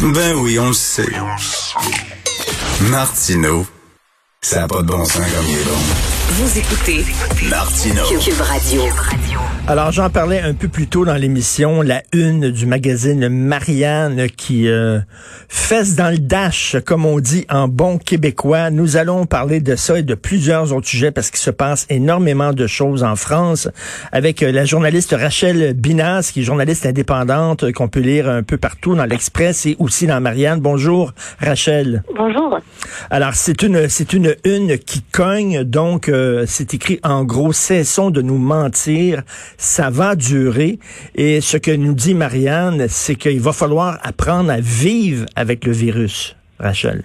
Ben oui, on le sait. Martino, ça n'a pas de bon sens comme il est bon. Vous écoutez Martino. Cube Radio. Alors, j'en parlais un peu plus tôt dans l'émission, la une du magazine Marianne qui euh, fesse dans le dash, comme on dit en bon québécois. Nous allons parler de ça et de plusieurs autres sujets parce qu'il se passe énormément de choses en France avec euh, la journaliste Rachel Binas, qui est journaliste indépendante euh, qu'on peut lire un peu partout dans l'Express et aussi dans Marianne. Bonjour, Rachel. Bonjour. Alors, c'est une, c'est une une qui cogne, donc euh, c'est écrit en gros, cessons de nous mentir, ça va durer. Et ce que nous dit Marianne, c'est qu'il va falloir apprendre à vivre avec le virus. Rachel.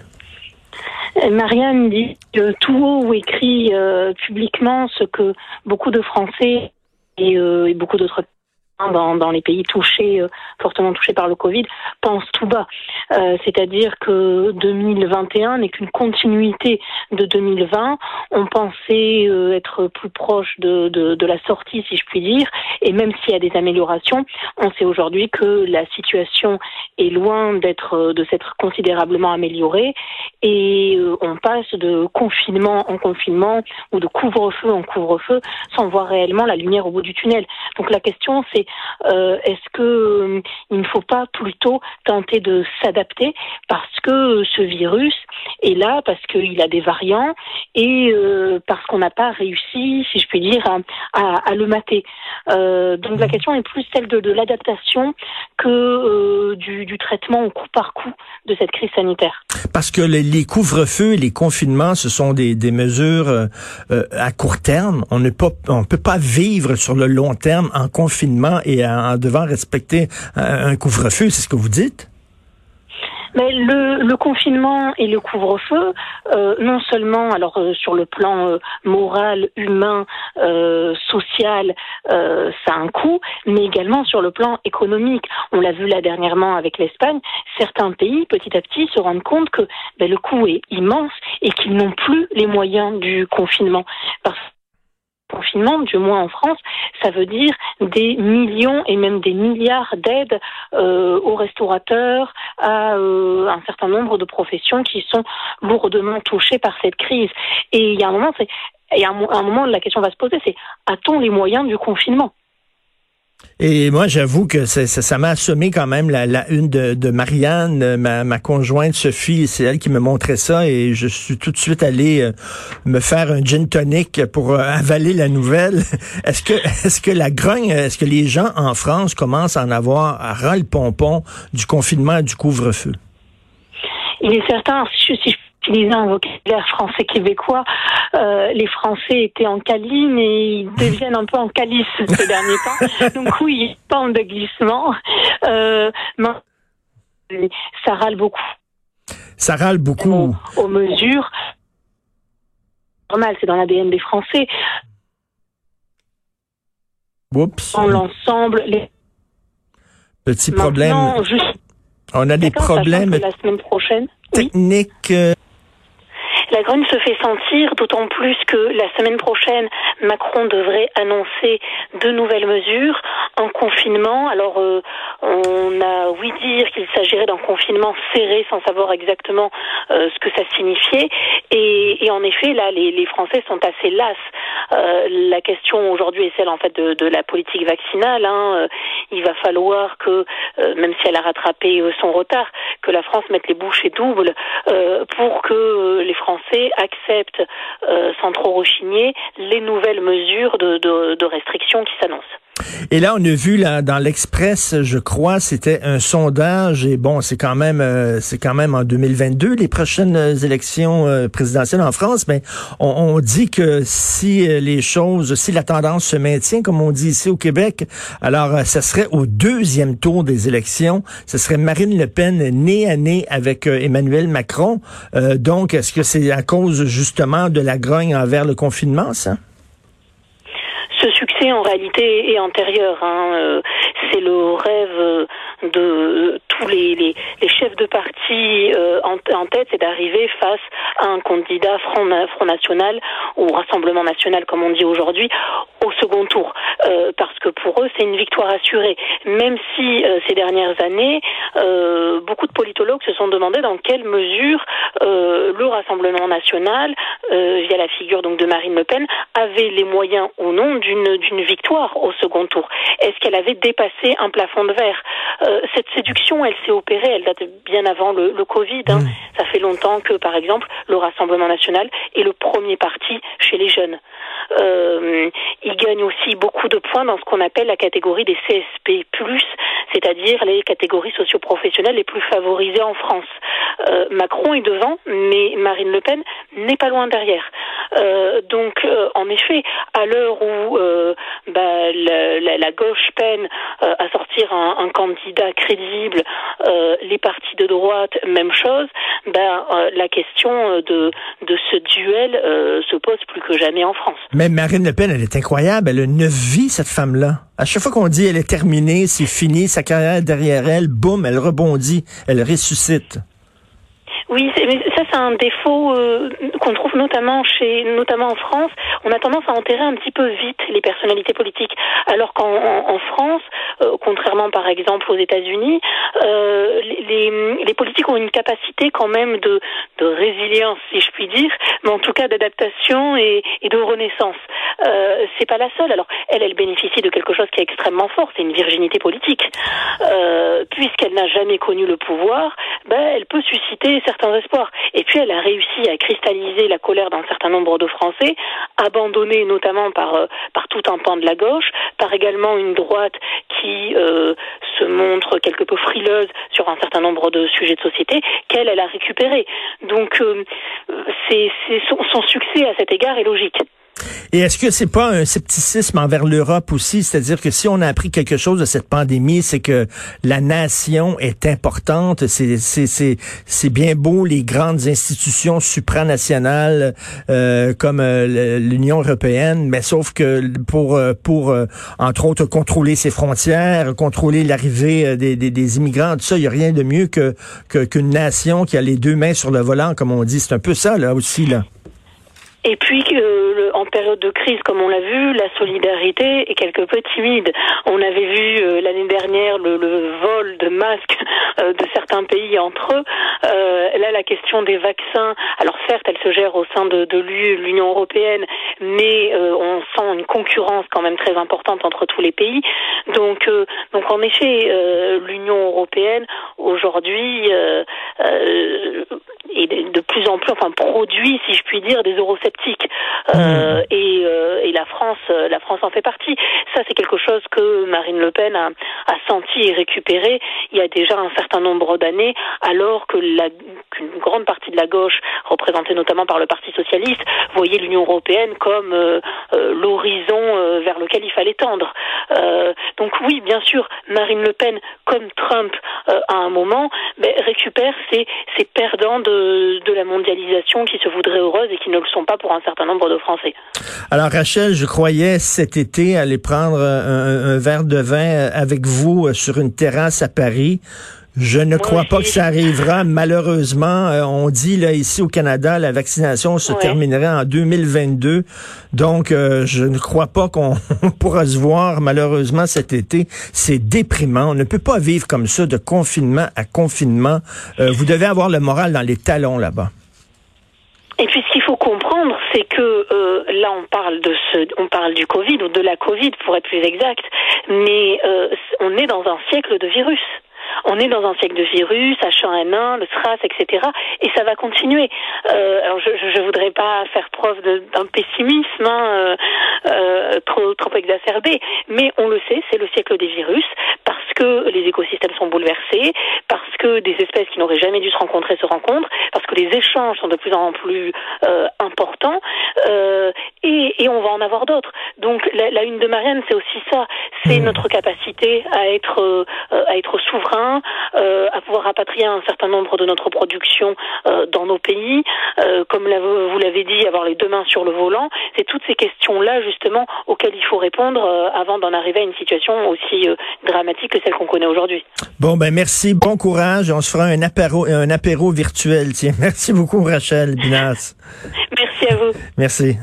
Euh, Marianne dit euh, tout haut ou écrit euh, publiquement ce que beaucoup de Français et, et beaucoup d'autres dans, dans les pays touchés, euh, fortement touchés par le Covid, pensent tout bas. Euh, C'est-à-dire que 2021 n'est qu'une continuité de 2020. On pensait euh, être plus proche de, de, la sortie, si je puis dire, et même s'il y a des améliorations, on sait aujourd'hui que la situation est loin d'être de s'être considérablement améliorée et on passe de confinement en confinement ou de couvre-feu en couvre-feu sans voir réellement la lumière au bout du tunnel. Donc la question c'est euh, est-ce que euh, il ne faut pas plutôt tenter de s'adapter parce que ce virus est là parce qu'il a des variants et euh, parce qu'on n'a pas réussi, si je puis dire, à, à, à le mater. Euh, donc la question est plus celle de, de l'adaptation que du, du traitement au coup par coup de cette crise sanitaire. Parce que les, les couvre-feux et les confinements, ce sont des, des mesures à court terme. On ne peut, on peut pas vivre sur le long terme en confinement et en, devant respecter un, un couvre-feu. C'est ce que vous dites? Mais le, confinement et le couvre-feu, euh, non seulement alors euh, sur le plan euh, moral, humain, euh, social, euh, ça a un coût, mais également sur le plan économique. On l'a vu là dernièrement avec l'Espagne, certains pays petit à petit se rendent compte que ben, le coût est immense et qu'ils n'ont plus les moyens du confinement. Parce confinement, du moins en France, ça veut dire des millions et même des milliards d'aides euh, aux restaurateurs, à euh, un certain nombre de professions qui sont lourdement touchées par cette crise. Et il y a un moment, c'est et à un, moment, la question va se poser, c'est a-t-on les moyens du confinement? Et moi, j'avoue que ça m'a assommé quand même la, une de, Marianne, euh, ma, conjointe Sophie, c'est elle qui me montrait ça et je suis tout de suite allé euh, me faire un gin tonic pour euh, avaler la nouvelle. Est-ce que la grogne, est-ce que les gens en France commencent à en avoir à ras le pompon du confinement et du couvre-feu? Il est certain, si utiliser un vocabulaire français québécois, euh, les Français étaient en caline et ils deviennent un peu en calice ces derniers temps. Donc oui, il y a une forme de glissement. Euh, mais ça râle beaucoup Ça râle beaucoup. aux, aux mesures. Normal, c'est dans l'ADN des Français. Oups. Dans l'ensemble, les Petit problème. Maintenant, On a des problèmes la semaine prochaine. Oui. La grogne se fait sentir, d'autant plus que la semaine prochaine, Macron devrait annoncer de nouvelles mesures en confinement. Alors, euh, on a oui dire qu'il s'agirait d'un confinement serré sans savoir exactement euh, ce que ça signifiait. Et, en effet, là, les, Français sont assez las. Euh, la question aujourd'hui est celle en fait de, la politique vaccinale. Hein. Euh, Il va falloir que, euh, même si elle a rattrapé son retard, que la France mette les bouchées doubles pour que les Français acceptent, sans trop rechigner, les nouvelles mesures de, de, de restrictions qui s'annoncent. Et là, on a vu là dans l'Express, je crois, c'était un sondage et bon, c'est quand même euh, c'est quand même en 2022 les prochaines élections euh, présidentielles en France, mais on, dit que si euh, les choses, si la tendance se maintient comme on dit ici au Québec, alors euh, ça serait au deuxième tour des élections, ce serait Marine Le Pen nez à nez avec euh, Emmanuel Macron. Donc, est-ce que c'est à cause justement de la grogne envers le confinement, ça? En réalité, est antérieur. Hein. Euh, C'est le rêve de tous les, chefs de parti euh, en, tête, c'est d'arriver face à un candidat Front, National ou Rassemblement National, comme on dit aujourd'hui, au second tour. Euh, parce que pour eux, c'est une victoire assurée. Même si euh, ces dernières années, beaucoup de politologues se sont demandé dans quelle mesure le Rassemblement National, via la figure donc de Marine Le Pen, avait les moyens ou non d'une d'une victoire au second tour. Est-ce qu'elle avait dépassé un plafond de verre? Cette séduction, elle s'est opérée, elle date bien avant le, le Covid. Hein. Mmh. Ça fait longtemps que, par exemple, le Rassemblement National est le premier parti chez les jeunes. Euh, il gagne aussi beaucoup de points dans ce qu'on appelle la catégorie des CSP+, c'est-à-dire les catégories socioprofessionnelles les plus favorisées en France. Euh, Macron est devant, mais Marine Le Pen n'est pas loin derrière. Euh, donc, en effet, à l'heure où bah, la, la, gauche peine euh, à sortir un, un candidat crédible, les partis de droite, même chose, bah, la question de, de ce duel se pose plus que jamais en France. Mais Marine Le Pen, elle est incroyable. Elle a une vie, cette femme-là. À chaque fois qu'on dit elle est terminée, c'est fini, sa carrière derrière elle, boum, elle rebondit, elle ressuscite. Oui, mais ça c'est un défaut euh, qu'on trouve notamment chez, notamment en France. On a tendance à enterrer un petit peu vite les personnalités politiques, alors qu'en en, France, euh, contrairement par exemple aux États-Unis, euh, les, les, politiques ont une capacité quand même de, de résilience, si je puis dire, mais en tout cas d'adaptation et, et, de renaissance. Euh, c'est pas la seule. Alors elle, elle bénéficie de quelque chose qui est extrêmement fort, c'est une virginité politique, puisqu'elle n'a jamais connu le pouvoir. Ben, elle peut susciter certains espoirs. Et puis elle a réussi à cristalliser la colère d'un certain nombre de Français, abandonnés notamment par euh, par tout un pan de la gauche, par également une droite qui euh, se montre quelque peu frileuse sur un certain nombre de sujets de société, qu'elle elle a récupéré. Donc euh, c'est son succès à cet égard est logique. Et est-ce que c'est pas un scepticisme envers l'Europe aussi? C'est-à-dire que si on a appris quelque chose de cette pandémie, c'est que la nation est importante. C'est, bien beau les grandes institutions supranationales euh, comme euh, l'Union européenne, mais sauf que pour, euh, entre autres, contrôler ses frontières, contrôler l'arrivée des, immigrants, tout ça, il n'y a rien de mieux que, que, qu'une nation qui a les deux mains sur le volant, comme on dit. C'est un peu ça, là, aussi, là. Et puis, en période de crise, comme on l'a vu, la solidarité est quelque peu timide. On avait vu euh, l'année dernière le, le, vol de masques euh, de certains pays entre eux. Euh, là, la question des vaccins, alors certes, elle se gère au sein de, de l'Union européenne, mais euh, on sent une concurrence quand même très importante entre tous les pays. Donc, donc en effet, l'Union européenne aujourd'hui est de plus en plus, enfin, produit, si je puis dire, des eurosceptiques. Euh, mmh. et, euh, et, la France, euh, la France en fait partie. Ça, c'est quelque chose que Marine Le Pen a, a, senti et récupéré il y a déjà un certain nombre d'années, alors que qu'une grande partie de la gauche, représentée notamment par le Parti socialiste, voyait l'Union européenne comme euh, euh l'horizon vers lequel il fallait tendre. donc oui, bien sûr, Marine Le Pen, comme Trump à un moment, mais récupère ces, perdants de, la mondialisation qui se voudraient heureuses et qui ne le sont pas pour un certain nombre de Français. Alors Rachel, je croyais cet été aller prendre un, verre de vin avec vous euh, sur une terrasse à Paris. Je ne crois pas que ça arrivera. Malheureusement, euh, on dit là ici au Canada, la vaccination se terminerait en 2022. Donc, euh, je ne crois pas qu'on pourra se voir malheureusement cet été. C'est déprimant. On ne peut pas vivre comme ça de confinement à confinement. vous devez avoir le moral dans les talons là-bas. Et puis ce qu'il faut comprendre, c'est que euh, là on parle de ce, on parle du Covid ou de la Covid pour être plus exact, mais euh, on est dans un siècle de virus. On est dans un siècle de virus, H1N1, le SRAS, etc. Et ça va continuer. Euh, alors je, je, voudrais pas faire preuve d'un pessimisme hein, euh, euh, trop trop exacerbé, mais on le sait, c'est le siècle des virus parce que les écosystèmes sont bouleversés, parce que des espèces qui n'auraient jamais dû se rencontrer se rencontrent, parce que les échanges sont de plus en plus euh, importants, euh, et, et, on va en avoir d'autres. Donc la, la, une de Marianne, c'est aussi ça, c'est mmh. notre capacité à être euh, à être souverain, euh, à pouvoir rapatrier un certain nombre de notre production euh, dans nos pays, comme vous l'avez dit, avoir les deux mains sur le volant. C'est toutes ces questions-là justement auxquelles il faut répondre avant d'en arriver à une situation aussi dramatique que celle qu'on connaît aujourd'hui. Bon ben merci. Bon bon courage. On se fera un apéro, un apéro virtuel. Tiens, merci beaucoup, Rachel Binas. Merci à vous. Merci.